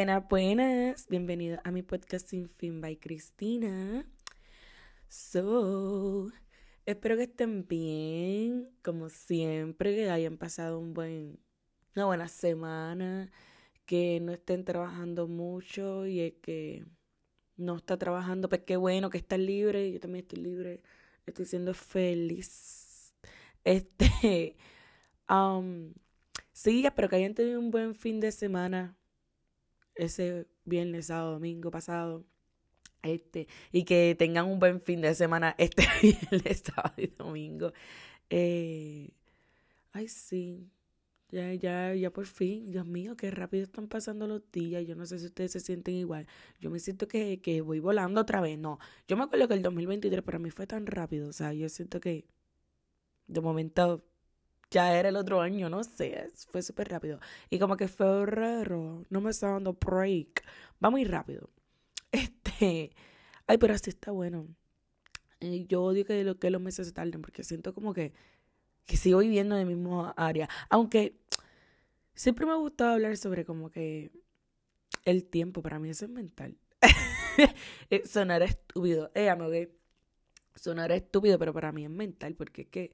Buenas, buenas. Bienvenido a mi podcast Sin Fin by Cristina. So, espero que estén bien, como siempre, que hayan pasado un buen, una buena semana, que no estén trabajando mucho y que no está trabajando, pues qué bueno que están libre, yo también estoy libre, estoy siendo feliz. Este, um, sí, espero que hayan tenido un buen fin de semana ese viernes, sábado, domingo pasado. Este, y que tengan un buen fin de semana este viernes, sábado y domingo. Eh, ay, sí. Ya, ya, ya por fin. Dios mío, qué rápido están pasando los días. Yo no sé si ustedes se sienten igual. Yo me siento que, que voy volando otra vez. No, yo me acuerdo que el 2023 para mí fue tan rápido. O sea, yo siento que de momento ya era el otro año, no sé, fue súper rápido. Y como que febrero no me está dando break, va muy rápido. Este, ay, pero así está bueno. yo odio que, lo, que los meses se tarden porque siento como que, que sigo viviendo en el mismo área. Aunque siempre me ha gustado hablar sobre como que el tiempo, para mí eso es mental. Eh, sonar estúpido, eh, amo sonar estúpido, pero para mí es mental porque es que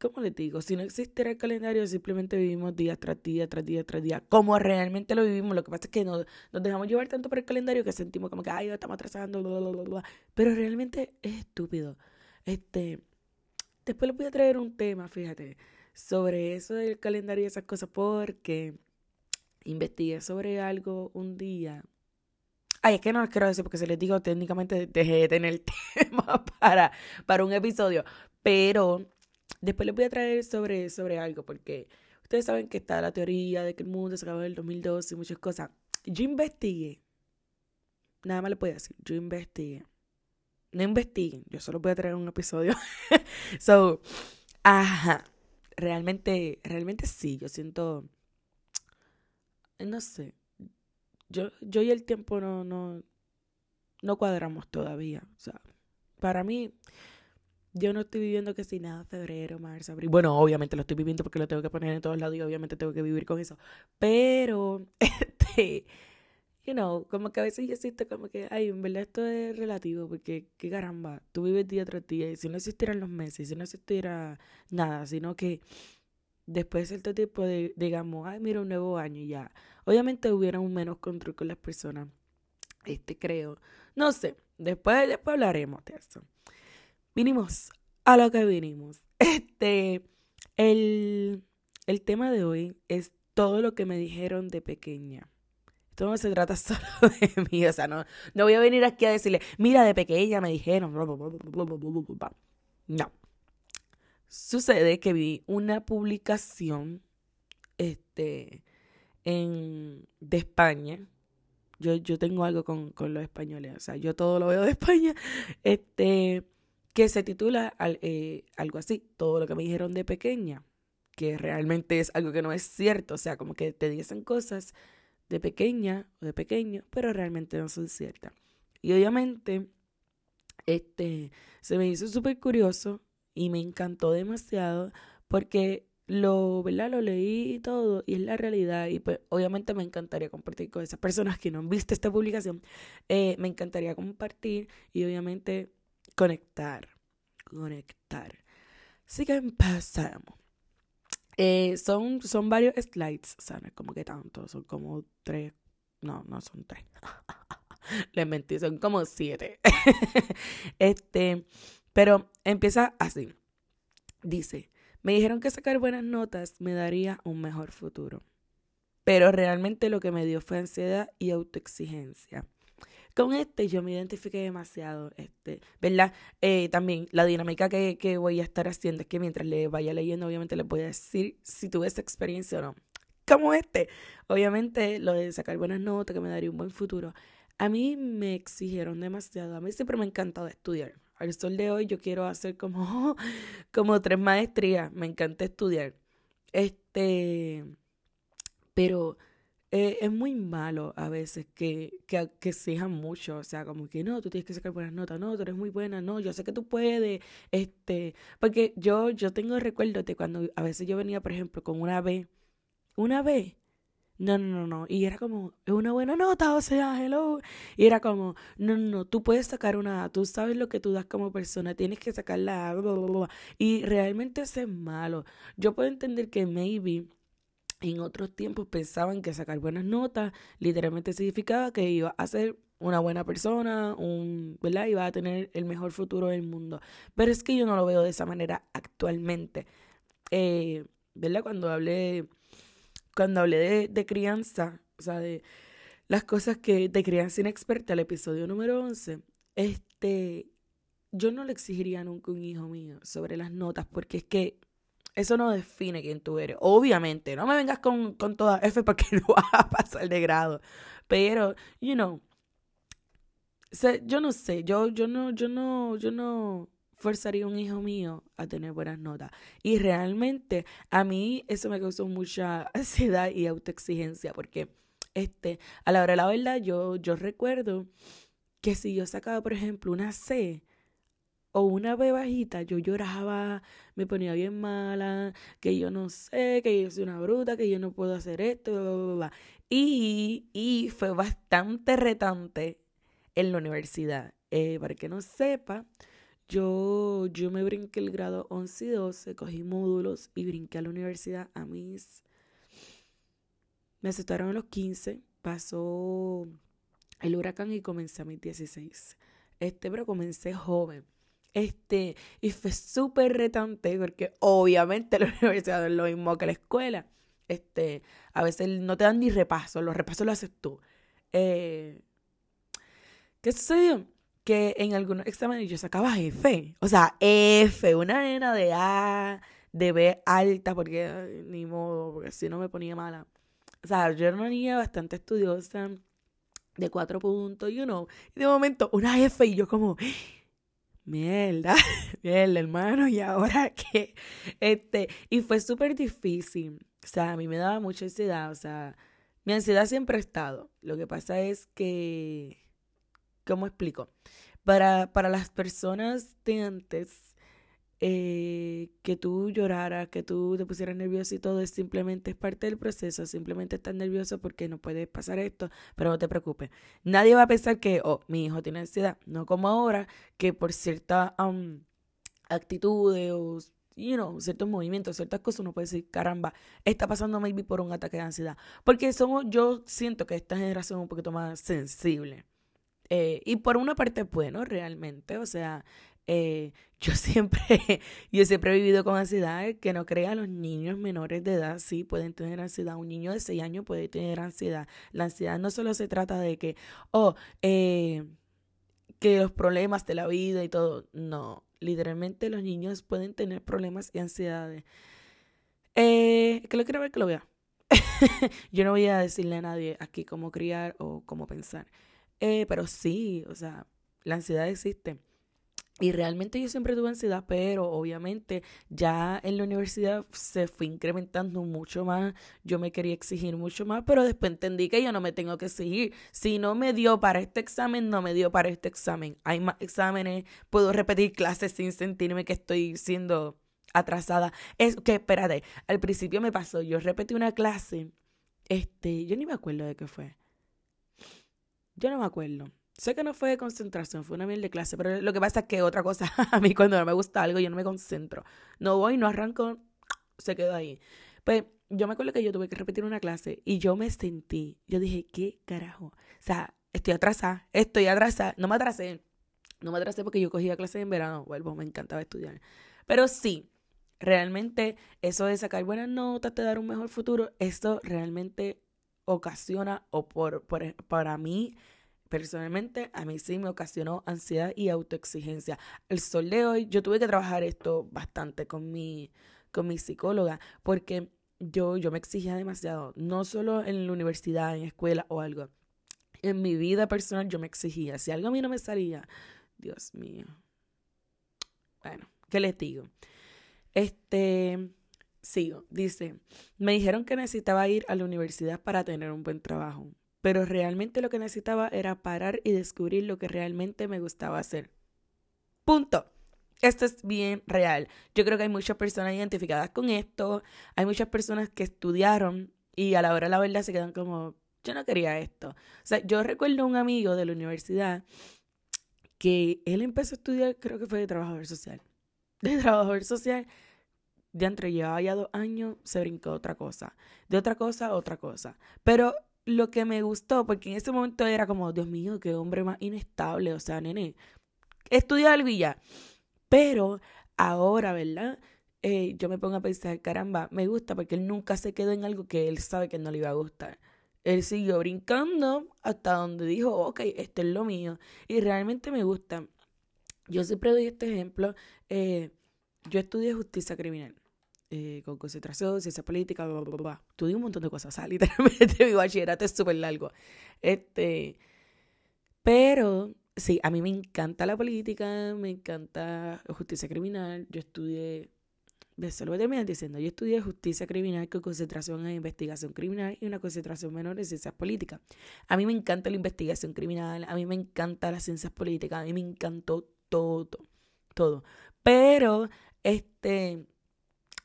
¿cómo les digo? Si no existiera el calendario, simplemente vivimos día tras día, tras día, tras día, como realmente lo vivimos. Lo que pasa es que nos, nos dejamos llevar tanto por el calendario que sentimos como que, ay, estamos atrasando, bla, bla, bla, bla. Pero realmente es estúpido. Este, después les voy a traer un tema, fíjate, sobre eso del calendario y esas cosas, porque investigué sobre algo un día. Ay, es que no les quiero decir porque se les digo técnicamente dejé de tener tema para, para un episodio. Pero Después les voy a traer sobre, sobre algo, porque ustedes saben que está la teoría de que el mundo se acabó en el 2012 y muchas cosas. Yo investigué. Nada más les puedo decir. Yo investigué. No investiguen. Yo solo voy a traer un episodio. so, ajá. Realmente, realmente sí. Yo siento. No sé. Yo, yo y el tiempo no, no, no cuadramos todavía. O sea, para mí, yo no estoy viviendo que si nada, febrero, marzo, abril. Bueno, obviamente lo estoy viviendo porque lo tengo que poner en todos lados y obviamente tengo que vivir con eso. Pero, este, you know, como que a veces yo siento como que, ay, en verdad esto es relativo porque, qué caramba, tú vives día tras día y si no existieran los meses, si no existiera nada, sino que después de cierto tiempo, de, digamos, ay, mira, un nuevo año y ya. Obviamente hubiera un menos control con las personas, este, creo. No sé, después, después hablaremos de eso vinimos a lo que vinimos. Este, el, el tema de hoy es todo lo que me dijeron de pequeña. Esto no se trata solo de mí, o sea, no, no voy a venir aquí a decirle, mira, de pequeña me dijeron. No. Sucede que vi una publicación este, en, de España. Yo, yo tengo algo con, con los españoles, o sea, yo todo lo veo de España. Este, que se titula eh, algo así, todo lo que me dijeron de pequeña, que realmente es algo que no es cierto, o sea, como que te dicen cosas de pequeña o de pequeño, pero realmente no son ciertas. Y obviamente, este, se me hizo súper curioso y me encantó demasiado porque lo, ¿verdad? Lo leí y todo, y es la realidad. Y pues obviamente me encantaría compartir con esas personas que no han visto esta publicación. Eh, me encantaría compartir y obviamente conectar, conectar. Así que empezamos. Eh, son, son varios slides, ¿sabes? Como que tanto, son como tres, no, no son tres. Les mentí, son como siete. este, pero empieza así. Dice, me dijeron que sacar buenas notas me daría un mejor futuro. Pero realmente lo que me dio fue ansiedad y autoexigencia. Con este yo me identifiqué demasiado, este, ¿verdad? Eh, también la dinámica que, que voy a estar haciendo es que mientras le vaya leyendo, obviamente les voy a decir si tuve esa experiencia o no. Como este, obviamente lo de sacar buenas notas, que me daría un buen futuro. A mí me exigieron demasiado. A mí siempre me ha encantado estudiar. Al sol de hoy yo quiero hacer como, como tres maestrías. Me encanta estudiar. Este, pero eh, es muy malo a veces que, que, que exijan mucho, o sea, como que no, tú tienes que sacar buenas notas, no, tú eres muy buena, no, yo sé que tú puedes, este, porque yo, yo tengo recuerdos de cuando a veces yo venía, por ejemplo, con una B, una B, no, no, no, no. Y era como, es una buena nota, o sea, hello. Y era como, no, no, no, tú puedes sacar una, tú sabes lo que tú das como persona, tienes que sacarla, Y realmente eso es malo. Yo puedo entender que maybe en otros tiempos pensaban que sacar buenas notas literalmente significaba que iba a ser una buena persona, un, ¿verdad? Iba a tener el mejor futuro del mundo. Pero es que yo no lo veo de esa manera actualmente. Eh, ¿Verdad? Cuando hablé cuando hablé de, crianza, o sea, de las cosas que de crianza inexperta, el episodio número 11, este, yo no le exigiría nunca un hijo mío sobre las notas, porque es que eso no define quién tú eres. Obviamente, no me vengas con, con toda F porque no vas a pasar de grado. Pero, you know, yo no sé, yo, yo no, yo no, yo no forzaría a un hijo mío a tener buenas notas. Y realmente a mí eso me causó mucha ansiedad y autoexigencia porque este, a la hora de la verdad yo, yo recuerdo que si yo sacaba, por ejemplo, una C o una B bajita, yo lloraba, me ponía bien mala, que yo no sé, que yo soy una bruta, que yo no puedo hacer esto, bla, bla, bla. Y, y fue bastante retante en la universidad. Eh, para que no sepa, yo, yo me brinqué el grado 11 y 12, cogí módulos y brinqué a la universidad a mis... Me aceptaron a los 15, pasó el huracán y comencé a mis 16. Este, pero comencé joven. Este, y fue súper retante porque obviamente la universidad es lo mismo que la escuela. Este, a veces no te dan ni repaso, los repasos los haces tú. Eh, ¿Qué sucedió? que en algunos exámenes yo sacaba F. O sea, F, una nena de A, de B alta, porque ni modo, porque si no me ponía mala. O sea, yo era bastante estudiosa, de cuatro puntos, you know. Y de momento, una F y yo como, mierda, mierda, hermano, ¿y ahora qué? Este, y fue súper difícil. O sea, a mí me daba mucha ansiedad. O sea, mi ansiedad siempre ha estado. Lo que pasa es que ¿Cómo explico? Para, para las personas de antes, eh, que tú lloraras, que tú te pusieras nervioso y todo, es simplemente es parte del proceso, simplemente estás nervioso porque no puedes pasar esto, pero no te preocupes. Nadie va a pensar que, oh, mi hijo tiene ansiedad, no como ahora, que por cierta um, actitudes o you know, ciertos movimientos, ciertas cosas, uno puede decir, caramba, está pasando maybe por un ataque de ansiedad. Porque somos, yo siento que esta generación es un poquito más sensible. Eh, y por una parte bueno, realmente, o sea, eh, yo siempre, yo siempre he vivido con ansiedad, que no crea los niños menores de edad, sí, pueden tener ansiedad, un niño de 6 años puede tener ansiedad. La ansiedad no solo se trata de que, oh, eh, que los problemas de la vida y todo, no, literalmente los niños pueden tener problemas y ansiedades. que lo quiero ver, que lo vea. yo no voy a decirle a nadie aquí cómo criar o cómo pensar. Eh, pero sí, o sea, la ansiedad existe. Y realmente yo siempre tuve ansiedad, pero obviamente ya en la universidad se fue incrementando mucho más. Yo me quería exigir mucho más, pero después entendí que yo no me tengo que exigir. Si no me dio para este examen, no me dio para este examen. Hay más exámenes, puedo repetir clases sin sentirme que estoy siendo atrasada. Es que, espérate, al principio me pasó, yo repetí una clase, este, yo ni me acuerdo de qué fue. Yo no me acuerdo. Sé que no fue de concentración, fue una miel de clase, pero lo que pasa es que otra cosa, a mí cuando no me gusta algo, yo no me concentro. No voy, no arranco, se quedó ahí. Pues yo me acuerdo que yo tuve que repetir una clase y yo me sentí, yo dije, ¿qué carajo? O sea, estoy atrasada, estoy atrasada, no me atrasé, no me atrasé porque yo cogía clases en verano, vuelvo, me encantaba estudiar. Pero sí, realmente eso de sacar buenas notas, te dar un mejor futuro, esto realmente ocasiona, o por, por, para mí, personalmente, a mí sí me ocasionó ansiedad y autoexigencia. El sol de hoy, yo tuve que trabajar esto bastante con mi, con mi psicóloga, porque yo, yo me exigía demasiado, no solo en la universidad, en escuela o algo. En mi vida personal yo me exigía. Si algo a mí no me salía, Dios mío. Bueno, ¿qué les digo? Este, Sigo, dice, me dijeron que necesitaba ir a la universidad para tener un buen trabajo, pero realmente lo que necesitaba era parar y descubrir lo que realmente me gustaba hacer. Punto. Esto es bien real. Yo creo que hay muchas personas identificadas con esto, hay muchas personas que estudiaron Y a la hora de la verdad se quedan como, yo no quería esto. O sea, yo recuerdo un amigo de la universidad que él empezó a estudiar, creo que fue de trabajador social. De trabajador social, de entre llevaba ya dos años, se brincó otra cosa. De otra cosa, otra cosa. Pero lo que me gustó, porque en ese momento era como, Dios mío, qué hombre más inestable. O sea, nene, estudia y ya. Pero ahora, ¿verdad? Eh, yo me pongo a pensar, caramba, me gusta porque él nunca se quedó en algo que él sabe que no le iba a gustar. Él siguió brincando hasta donde dijo, ok, esto es lo mío. Y realmente me gusta. Yo siempre doy este ejemplo. Eh, yo estudié justicia criminal. Eh, con concentración, ciencia política, bla, bla, bla, Estudié un montón de cosas. O sea, literalmente mi bachillerato es súper largo. Este, pero sí, a mí me encanta la política, me encanta justicia criminal. Yo estudié se lo voy a terminar diciendo, yo estudié justicia criminal con concentración en investigación criminal y una concentración menor en ciencias políticas. A mí me encanta la investigación criminal, a mí me encanta las ciencias políticas, a mí me encantó todo, todo. Pero, este,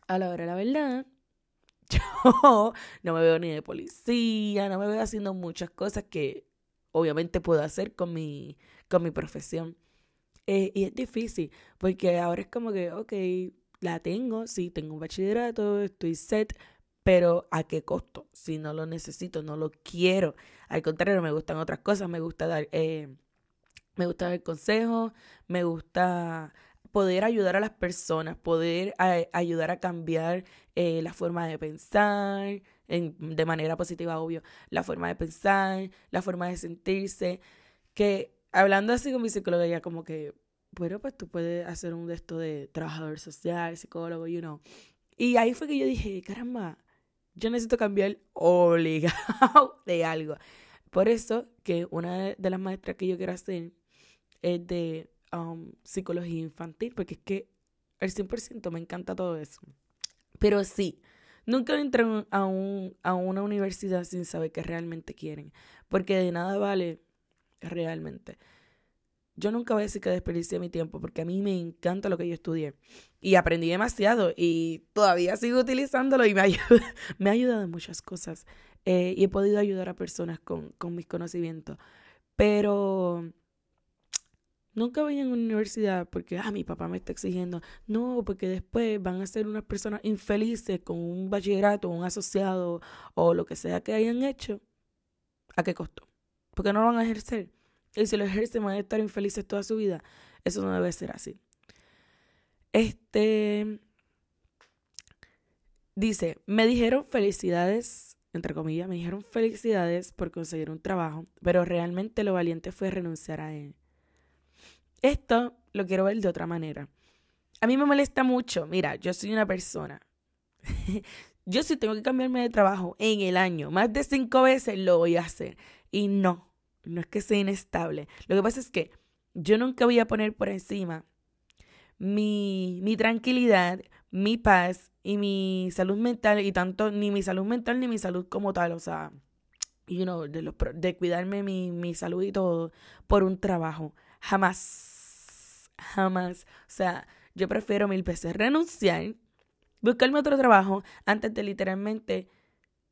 a la hora de la verdad, yo no me veo ni de policía, no me veo haciendo muchas cosas que obviamente puedo hacer con mi, con mi profesión. Eh, y es difícil, porque ahora es como que, ok, la tengo, sí, tengo un bachillerato, estoy set, pero ¿a qué costo? Si no lo necesito, no lo quiero. Al contrario, me gustan otras cosas, me gusta dar, eh, me gusta dar consejos, me gusta poder ayudar a las personas, poder ayudar a cambiar eh, la forma de pensar, de manera positiva, obvio, la forma de pensar, la forma de sentirse, que hablando así con mi psicóloga, ya como que bueno, pues tú puedes hacer un de esto de trabajador social, psicólogo, you know. Y ahí fue que yo dije, caramba, yo necesito cambiar obligado de algo. Por eso que una de las maestras que yo quiero hacer es de um, psicología infantil, porque es que el 100% me encanta todo eso. Pero sí, nunca entré a, un, a una universidad sin saber qué realmente quieren, porque de nada vale realmente yo nunca voy a decir que desperdicié mi tiempo porque a mí me encanta lo que yo estudié y aprendí demasiado y todavía sigo utilizándolo y me ayuda, me ha ayudado en muchas cosas eh, y he podido ayudar a personas con, con mis conocimientos. Pero nunca voy a una universidad porque, ah, mi papá me está exigiendo. No, porque después van a ser unas personas infelices con un bachillerato, un asociado o lo que sea que hayan hecho. ¿A qué costo? Porque no lo van a ejercer. Y si lo ejercen van a estar infelices toda su vida. Eso no debe ser así. Este dice, me dijeron felicidades, entre comillas, me dijeron felicidades por conseguir un trabajo, pero realmente lo valiente fue renunciar a él. Esto lo quiero ver de otra manera. A mí me molesta mucho, mira, yo soy una persona. yo si tengo que cambiarme de trabajo en el año, más de cinco veces lo voy a hacer. Y no, no es que sea inestable. Lo que pasa es que yo nunca voy a poner por encima mi, mi tranquilidad, mi paz y mi salud mental, y tanto ni mi salud mental ni mi salud como tal, o sea, you know, de, los, de cuidarme mi, mi salud y todo por un trabajo. Jamás, jamás. O sea, yo prefiero mil veces renunciar, buscarme otro trabajo antes de literalmente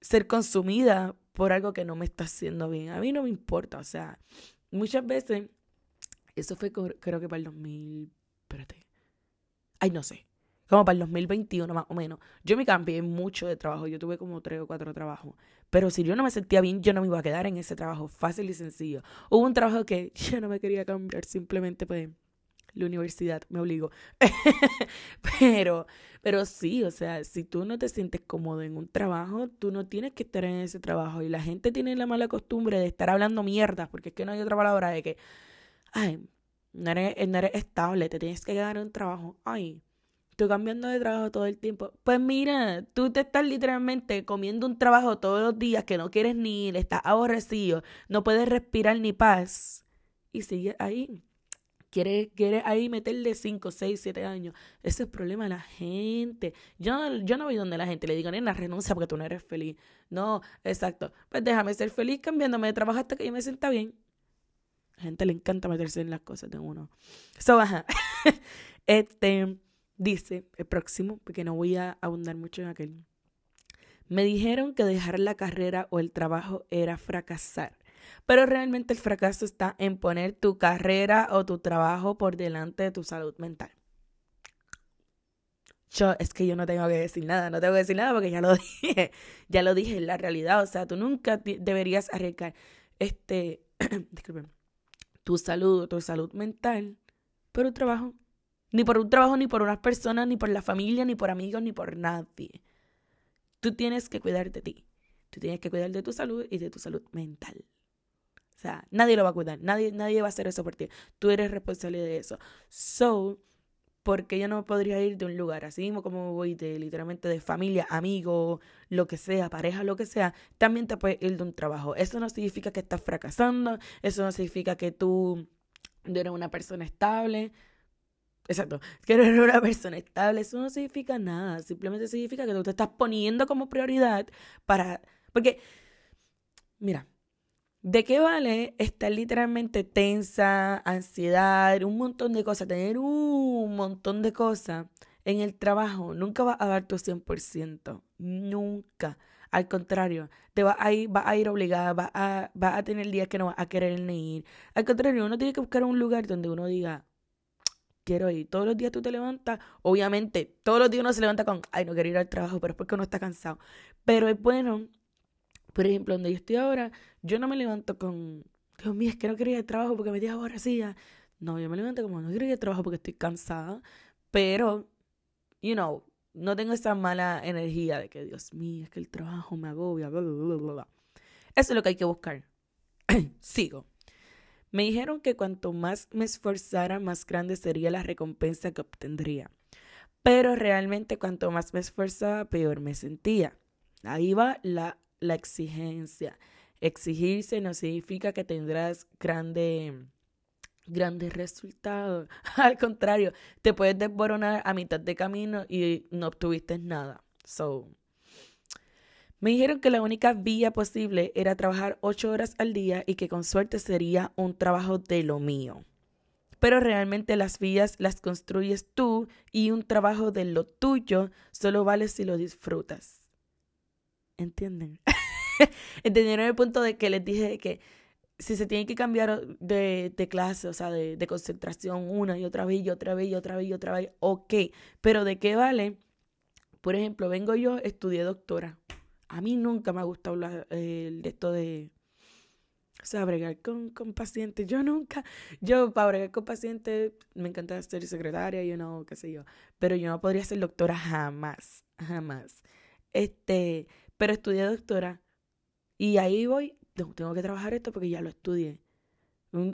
ser consumida por algo que no me está haciendo bien. A mí no me importa, o sea, muchas veces, eso fue creo que para el 2000, espérate, ay, no sé, como para el 2021 más o menos. Yo me cambié mucho de trabajo, yo tuve como tres o cuatro trabajos, pero si yo no me sentía bien, yo no me iba a quedar en ese trabajo, fácil y sencillo. Hubo un trabajo que yo no me quería cambiar, simplemente pues la universidad me obligó. pero, pero sí, o sea, si tú no te sientes cómodo en un trabajo, tú no tienes que estar en ese trabajo. Y la gente tiene la mala costumbre de estar hablando mierda, porque es que no hay otra palabra de que, ay, no eres, no eres estable, te tienes que quedar en un trabajo. Ay, estoy cambiando de trabajo todo el tiempo. Pues mira, tú te estás literalmente comiendo un trabajo todos los días que no quieres ni ir, estás aborrecido, no puedes respirar ni paz. Y sigues ahí quiere, quiere ahí meterle 5, 6, 7 años. Ese es el problema de la gente. Yo, yo no voy donde la gente le diga, nena, renuncia porque tú no eres feliz. No, exacto. Pues déjame ser feliz cambiándome de trabajo hasta que yo me sienta bien. A la gente le encanta meterse en las cosas de uno. So, ajá. este dice el próximo, porque no voy a abundar mucho en aquel. Me dijeron que dejar la carrera o el trabajo era fracasar, pero realmente el fracaso está en poner tu carrera o tu trabajo por delante de tu salud mental. Yo, es que yo no tengo que decir nada, no tengo que decir nada porque ya lo dije, ya lo dije, en la realidad, o sea, tú nunca deberías arriesgar, este, tu salud, tu salud mental por un trabajo. Ni por un trabajo, ni por unas personas, ni por la familia, ni por amigos, ni por nadie. Tú tienes que cuidar de ti. Tú tienes que cuidar de tu salud y de tu salud mental. O sea, nadie lo va a cuidar. Nadie, nadie va a hacer eso por ti. Tú eres responsable de eso. So, porque yo no podría ir de un lugar así mismo como voy de literalmente de familia, amigo, lo que sea, pareja, lo que sea, también te puedes ir de un trabajo. Eso no significa que estás fracasando, eso no significa que tú no eres una persona estable. Exacto, que eres una persona estable, eso no significa nada, simplemente significa que tú te estás poniendo como prioridad para... Porque, mira, ¿De qué vale estar literalmente tensa, ansiedad, un montón de cosas, tener un montón de cosas en el trabajo? Nunca vas a dar tu 100%, nunca. Al contrario, te vas a ir, va a ir obligada, vas a, va a tener días que no vas a querer ni ir. Al contrario, uno tiene que buscar un lugar donde uno diga, quiero ir. Todos los días tú te levantas, obviamente, todos los días uno se levanta con, ay, no quiero ir al trabajo, pero es porque uno está cansado. Pero es bueno por ejemplo, donde yo estoy ahora, yo no me levanto con, Dios mío, es que no quería al trabajo porque me dio sí. No, yo me levanto como, no quiero ir al trabajo porque estoy cansada, pero, you know, no tengo esa mala energía de que, Dios mío, es que el trabajo me agobia, bla, bla, bla, bla. Eso es lo que hay que buscar. Sigo. Me dijeron que cuanto más me esforzara, más grande sería la recompensa que obtendría. Pero realmente cuanto más me esforzaba, peor me sentía. Ahí va la la exigencia. Exigirse no significa que tendrás grande, grandes resultados. Al contrario, te puedes desboronar a mitad de camino y no obtuviste nada. So, me dijeron que la única vía posible era trabajar ocho horas al día y que con suerte sería un trabajo de lo mío. Pero realmente las vías las construyes tú y un trabajo de lo tuyo solo vale si lo disfrutas. ¿Entienden? Entendieron el punto de que les dije que si se tiene que cambiar de, clase, o sea, de, de, concentración una y otra vez y otra vez y otra vez y otra vez, ok, pero ¿de qué vale? Por ejemplo, vengo yo, estudié doctora. A mí nunca me ha gustado hablar de esto de, o sea, bregar con, con pacientes. Yo nunca, yo para bregar con pacientes me encanta ser secretaria, yo no, qué sé yo, pero yo no podría ser doctora jamás, jamás. Este, pero estudié doctora y ahí voy, tengo que trabajar esto porque ya lo estudié.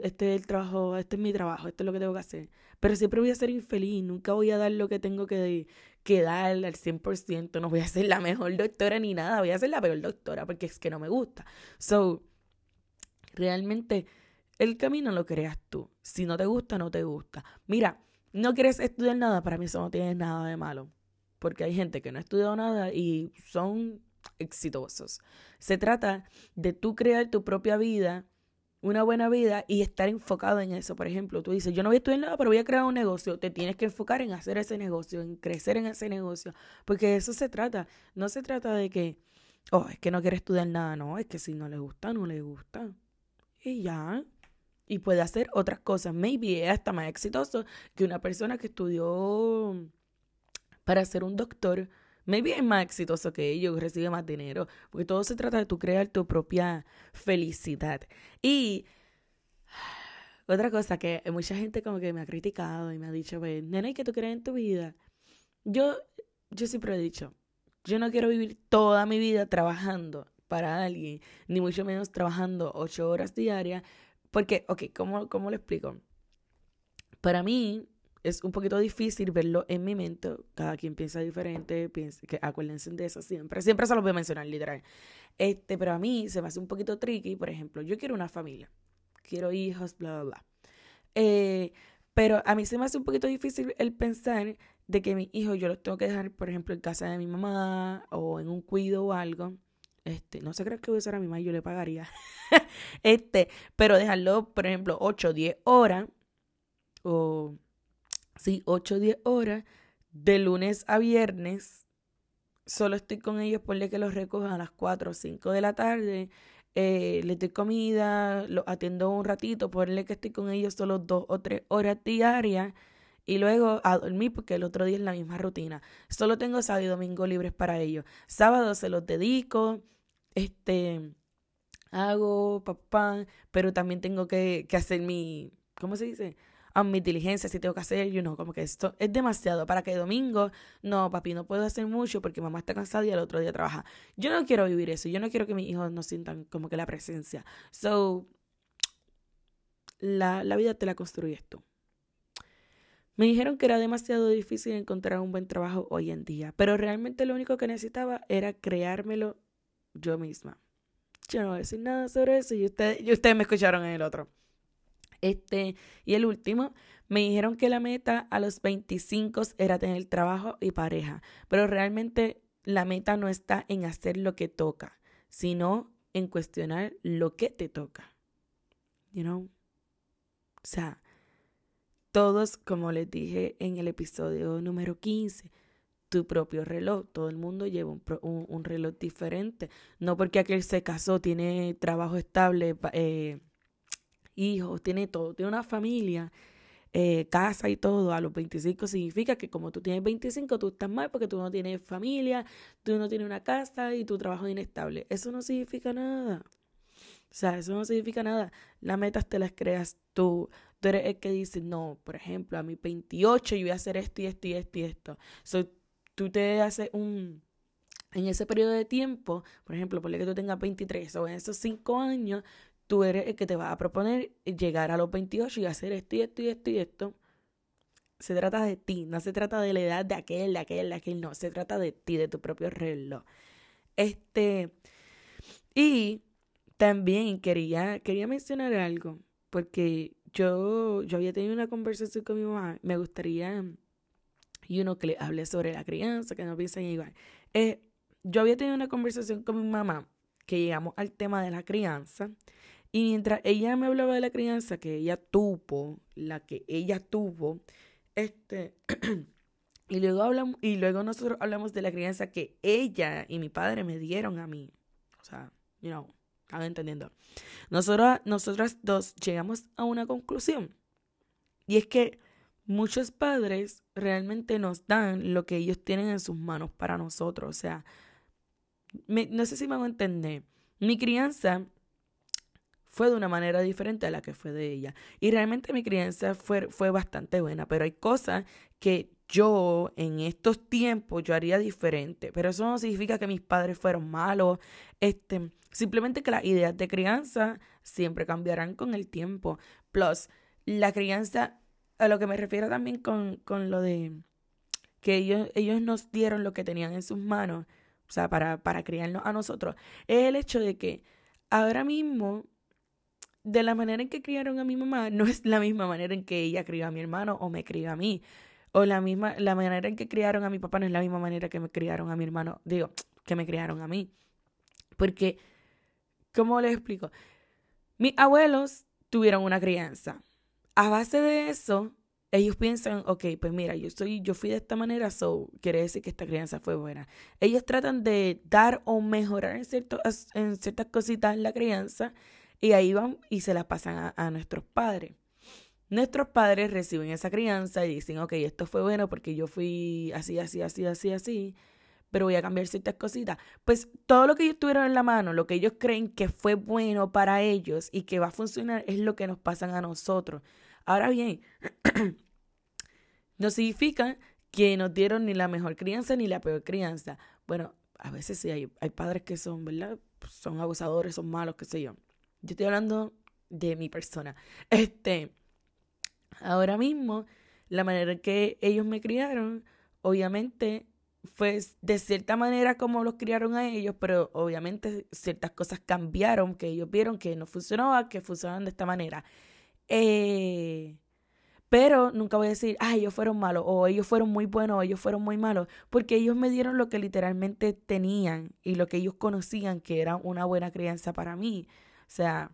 Este es el trabajo, este es mi trabajo, esto es lo que tengo que hacer. Pero siempre voy a ser infeliz, nunca voy a dar lo que tengo que, que dar al 100%, no voy a ser la mejor doctora ni nada, voy a ser la peor doctora porque es que no me gusta. So, realmente el camino lo creas tú. Si no te gusta, no te gusta. Mira, no quieres estudiar nada, para mí eso no tiene nada de malo. Porque hay gente que no ha estudiado nada y son exitosos. Se trata de tú crear tu propia vida, una buena vida y estar enfocado en eso. Por ejemplo, tú dices, yo no voy a estudiar nada, pero voy a crear un negocio. Te tienes que enfocar en hacer ese negocio, en crecer en ese negocio, porque de eso se trata. No se trata de que, oh, es que no quiere estudiar nada, no, es que si no le gusta, no le gusta. Y ya. Y puede hacer otras cosas. Maybe es hasta más exitoso que una persona que estudió para ser un doctor maybe es más exitoso que ellos, recibe más dinero, porque todo se trata de tú crear tu propia felicidad. Y otra cosa que mucha gente como que me ha criticado y me ha dicho, pues, nena, ¿qué tú crees en tu vida? Yo, yo siempre he dicho, yo no quiero vivir toda mi vida trabajando para alguien, ni mucho menos trabajando ocho horas diarias, porque, ok, ¿cómo, cómo lo explico? Para mí, es un poquito difícil verlo en mi mente. Cada quien piensa diferente, piensa, que acuérdense de eso siempre. Siempre se lo voy a mencionar, literal. Este, pero a mí se me hace un poquito tricky. Por ejemplo, yo quiero una familia, quiero hijos, bla, bla, bla. Eh, pero a mí se me hace un poquito difícil el pensar de que mis hijos yo los tengo que dejar, por ejemplo, en casa de mi mamá o en un cuido o algo. Este, no sé, creo que voy a usar a mi mamá y yo le pagaría. este, pero dejarlo, por ejemplo, 8 o 10 horas o sí, 8 o 10 horas de lunes a viernes, solo estoy con ellos, ponle que los recojan a las 4 o 5 de la tarde, eh, les doy comida, los atiendo un ratito, ponle que estoy con ellos solo dos o tres horas diarias y luego a dormir porque el otro día es la misma rutina. Solo tengo sábado y domingo libres para ellos. Sábado se los dedico, este, hago papá, pero también tengo que, que hacer mi, ¿cómo se dice? A mi diligencia, si tengo que hacer, you know, como que esto es demasiado para que domingo, no, papi, no puedo hacer mucho porque mamá está cansada y el otro día trabaja. Yo no quiero vivir eso, yo no quiero que mis hijos no sientan como que la presencia. So, la, la vida te la construyes tú. Me dijeron que era demasiado difícil encontrar un buen trabajo hoy en día, pero realmente lo único que necesitaba era creármelo yo misma. Yo no voy a decir nada sobre eso y ustedes, y ustedes me escucharon en el otro. Este, y el último, me dijeron que la meta a los 25 era tener trabajo y pareja, pero realmente la meta no está en hacer lo que toca, sino en cuestionar lo que te toca. You know? O sea, todos, como les dije en el episodio número 15, tu propio reloj. Todo el mundo lleva un, un, reloj diferente. No porque aquel se casó, tiene trabajo estable, eh, hijos, tiene todo, tiene una familia, eh, casa y todo, a los 25 significa que como tú tienes 25, tú estás mal porque tú no tienes familia, tú no tienes una casa y tu trabajo es inestable. Eso no significa nada. O sea, eso no significa nada. Las metas te las creas tú. Tú eres el que dice, no, por ejemplo, a mis 28 yo voy a hacer esto y esto y esto y esto. So, tú te haces un... En ese periodo de tiempo, por ejemplo, por que tú tengas 23 o en esos 5 años, tú eres el que te va a proponer llegar a los 28 y hacer esto y esto y esto y esto. Se trata de ti, no se trata de la edad de aquel, de aquel, de aquel, no, se trata de ti, de tu propio reloj. Este, y también quería, quería mencionar algo, porque yo, yo había tenido una conversación con mi mamá, me gustaría, y uno que le hable sobre la crianza, que no piensen igual. Eh, yo había tenido una conversación con mi mamá, que llegamos al tema de la crianza, y mientras ella me hablaba de la crianza que ella tuvo, la que ella tuvo, este, y luego hablamos, y luego nosotros hablamos de la crianza que ella y mi padre me dieron a mí. O sea, you know, están entendiendo. Nosotros, nosotras dos llegamos a una conclusión. Y es que muchos padres realmente nos dan lo que ellos tienen en sus manos para nosotros. O sea, no sé si me van a entender. Mi crianza fue de una manera diferente a la que fue de ella. Y realmente mi crianza fue, fue bastante buena, pero hay cosas que yo en estos tiempos yo haría diferente, pero eso no significa que mis padres fueron malos, este, simplemente que las ideas de crianza siempre cambiarán con el tiempo. Plus, la crianza, a lo que me refiero también con, con lo de que ellos, ellos nos dieron lo que tenían en sus manos, o sea, para, para criarnos a nosotros, es el hecho de que ahora mismo de la manera en que criaron a mi mamá no es la misma manera en que ella crió a mi hermano o me crió a mí. O la misma, la manera en que criaron a mi papá no es la misma manera que me criaron a mi hermano, digo, que me criaron a mí. Porque, ¿cómo les explico? Mis abuelos tuvieron una crianza. A base de eso, ellos piensan, ok, pues mira, yo soy, yo fui de esta manera, so quiere decir que esta crianza fue buena. Ellos tratan de dar o mejorar en, cierto, en ciertas cositas la crianza y ahí van y se la pasan a, nuestros padres. Nuestros padres reciben esa crianza y dicen, ok, esto fue bueno porque yo fui así, así, así, así, así, pero voy a cambiar ciertas cositas. Pues todo lo que ellos tuvieron en la mano, lo que ellos creen que fue bueno para ellos y que va a funcionar, es lo que nos pasan a nosotros. Ahora bien, no significa que nos dieron ni la mejor crianza ni la peor crianza. Bueno, a veces sí hay, hay padres que son, ¿verdad? Son abusadores, son malos, qué sé yo. Yo estoy hablando de mi persona. Este, ahora mismo, la manera que ellos me criaron, obviamente, fue de cierta manera como los criaron a ellos, pero obviamente ciertas cosas cambiaron, que ellos vieron que no funcionaba, que funcionaban de esta manera. Eh, pero nunca voy a decir, ah, ellos fueron malos, o ellos fueron muy buenos, o ellos fueron muy malos, porque ellos me dieron lo que literalmente tenían y lo que ellos conocían que era una buena crianza para mí. Sea,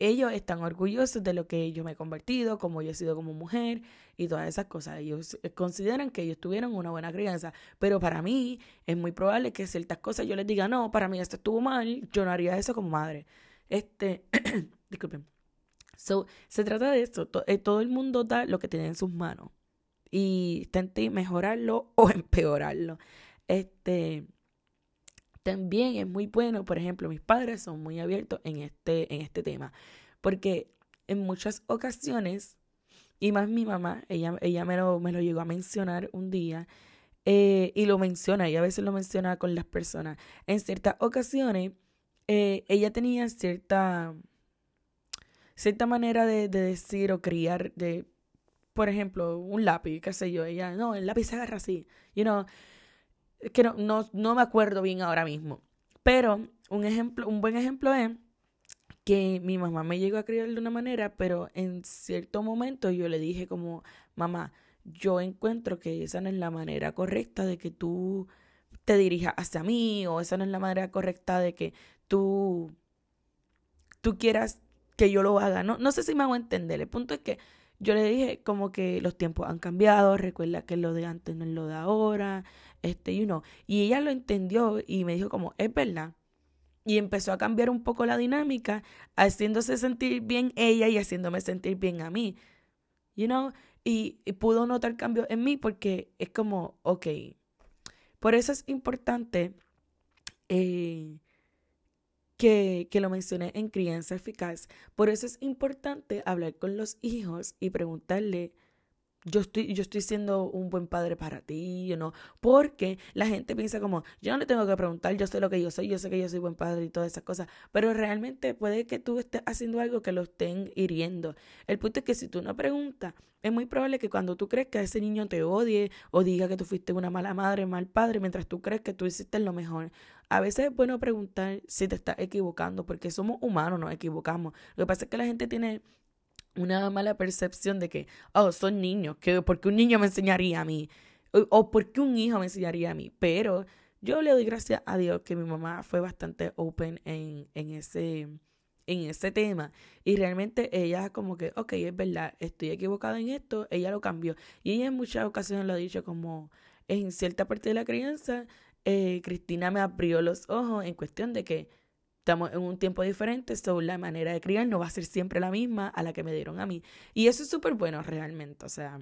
ellos están orgullosos de lo que yo me he convertido, como yo he sido como mujer y todas esas cosas. Ellos consideran que ellos tuvieron una buena crianza, pero para mí es muy probable que ciertas cosas yo les diga, no, para mí esto estuvo mal, yo no haría eso como madre. Este, disculpen. So, se trata de esto, eh, todo el mundo da lo que tiene en sus manos y intente mejorarlo o empeorarlo. Este, también es muy bueno, por ejemplo, mis padres son muy abiertos en este, en este tema, porque en muchas ocasiones, y más mi mamá, ella, ella me, lo, me lo llegó a mencionar un día, eh, y lo menciona, y a veces lo menciona con las personas, en ciertas ocasiones, eh, ella tenía cierta, cierta manera de, de decir o criar, de, por ejemplo, un lápiz, qué sé yo, ella, no, el lápiz se agarra así, you know, que no, no, no me acuerdo bien ahora mismo. Pero un ejemplo, un buen ejemplo es que mi mamá me llegó a criar de una manera, pero en cierto momento yo le dije como, mamá, yo encuentro que esa no es la manera correcta de que tú te dirijas hacia mí, o esa no es la manera correcta de que tú, tú quieras que yo lo haga. No, no sé si me hago entender. El punto es que yo le dije como que los tiempos han cambiado, recuerda que lo de antes no es lo de ahora, este, you know. Y ella lo entendió y me dijo como, es verdad. Y empezó a cambiar un poco la dinámica, haciéndose sentir bien ella y haciéndome sentir bien a mí. You know, y, pudo notar cambios en mí porque es como, ok. Por eso es importante eh, que, que, lo mencioné en crianza eficaz. Por eso es importante hablar con los hijos y preguntarle yo estoy, yo estoy siendo un buen padre para ti, ¿no? Porque la gente piensa como, yo no le tengo que preguntar, yo sé lo que yo soy, yo sé que yo soy buen padre y todas esas cosas, pero realmente puede que tú estés haciendo algo que lo estén hiriendo. El punto es que si tú no preguntas, es muy probable que cuando tú crees que ese niño te odie o diga que tú fuiste una mala madre, mal padre, mientras tú crees que tú hiciste lo mejor. A veces es bueno preguntar si te estás equivocando, porque somos humanos, nos equivocamos. Lo que pasa es que la gente tiene una mala percepción de que, oh, son niños, que porque un niño me enseñaría a mí, o, porque un hijo me enseñaría a mí. Pero yo le doy gracias a Dios que mi mamá fue bastante open en, en ese en ese tema. Y realmente ella como que, ok, es verdad, estoy equivocada en esto, ella lo cambió. Y ella en muchas ocasiones lo ha dicho como en cierta parte de la crianza, eh, Cristina me abrió los ojos en cuestión de que estamos en un tiempo diferente, so la manera de criar no va a ser siempre la misma a la que me dieron a mí. Y eso es súper bueno realmente, o sea,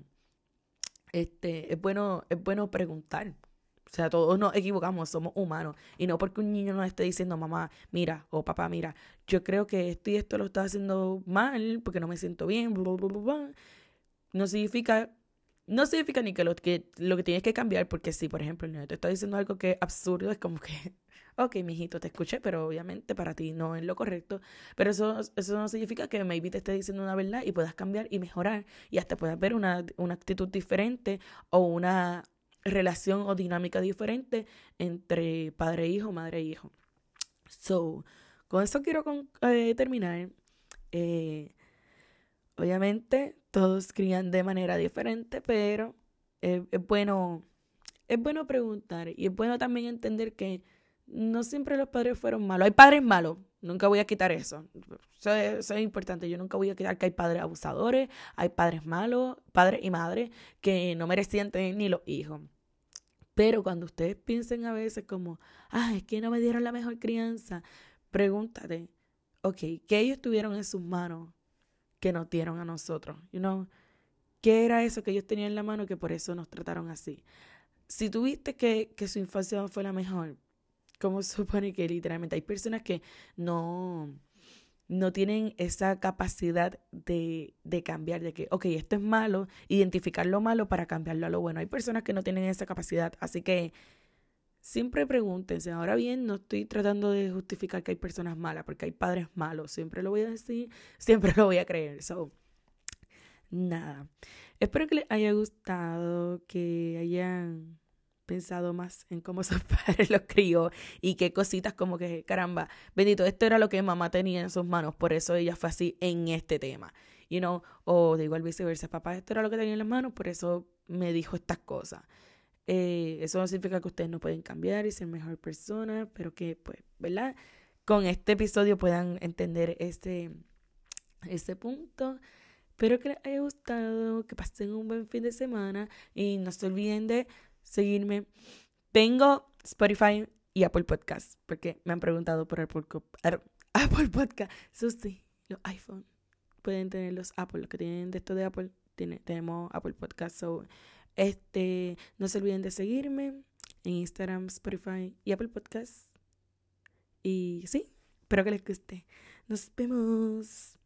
este, es bueno, es bueno preguntar. O sea, todos nos equivocamos, somos humanos. Y no porque un niño nos esté diciendo, mamá, mira, o papá, mira, yo creo que esto y esto lo estás haciendo mal porque no me siento bien, no significa no significa ni que lo, que lo que tienes que cambiar, porque si, por ejemplo, el niño te está diciendo algo que es absurdo, es como que ok, mijito, te escuché, pero obviamente para ti no es lo correcto. Pero eso, eso no significa que maybe te esté diciendo una verdad y puedas cambiar y mejorar y hasta puedas ver una, una actitud diferente o una relación o dinámica diferente entre padre e hijo, madre e hijo. So, con eso quiero eh, terminar. Eh, obviamente, todos crían de manera diferente, pero es bueno, es bueno preguntar y es bueno también entender que no siempre los padres fueron malos. Hay padres malos, nunca voy a quitar eso. Eso es, importante, yo nunca voy a quitar que hay padres abusadores, hay padres malos, padres y madres que no merecían tener ni los hijos. Pero cuando ustedes piensen a veces como, ah, es que no me dieron la mejor crianza, pregúntate, ok, ¿qué ellos tuvieron en sus manos que nos dieron a nosotros? You ¿Qué era eso que ellos tenían en la mano que por eso nos trataron así? Si tuviste que, que su infancia fue la mejor, ¿Cómo supone que literalmente hay personas que no, no tienen esa capacidad de, de, cambiar, de que, ok, esto es malo, identificar lo malo para cambiarlo a lo bueno. Hay personas que no tienen esa capacidad, así que siempre pregúntense. Ahora bien, no estoy tratando de justificar que hay personas malas, porque hay padres malos, siempre lo voy a decir, siempre lo voy a creer. So, nada. Espero que les haya gustado, que hayan pensado más en cómo sus padres los crió y qué cositas como que, caramba, bendito, esto era lo que mamá tenía en sus manos, por eso ella fue así en este tema, you know, o de igual viceversa, papá, esto era lo que tenía en las manos, por eso me dijo estas cosas. Eh, eso no significa que ustedes no pueden cambiar y ser mejor persona, pero que, pues, ¿verdad? Con este episodio puedan entender este, ese punto. Espero que les haya gustado, que pasen un buen fin de semana y no se olviden de seguirme. Tengo Spotify y Apple Podcast, porque me han preguntado por Apple, Apple Podcast. Eso sí, los iPhone pueden tener los Apple, los que tienen de esto de Apple, tiene, tenemos Apple Podcast. Este, no se olviden de seguirme en Instagram, Spotify y Apple Podcast. Y sí, espero que les guste. Nos vemos.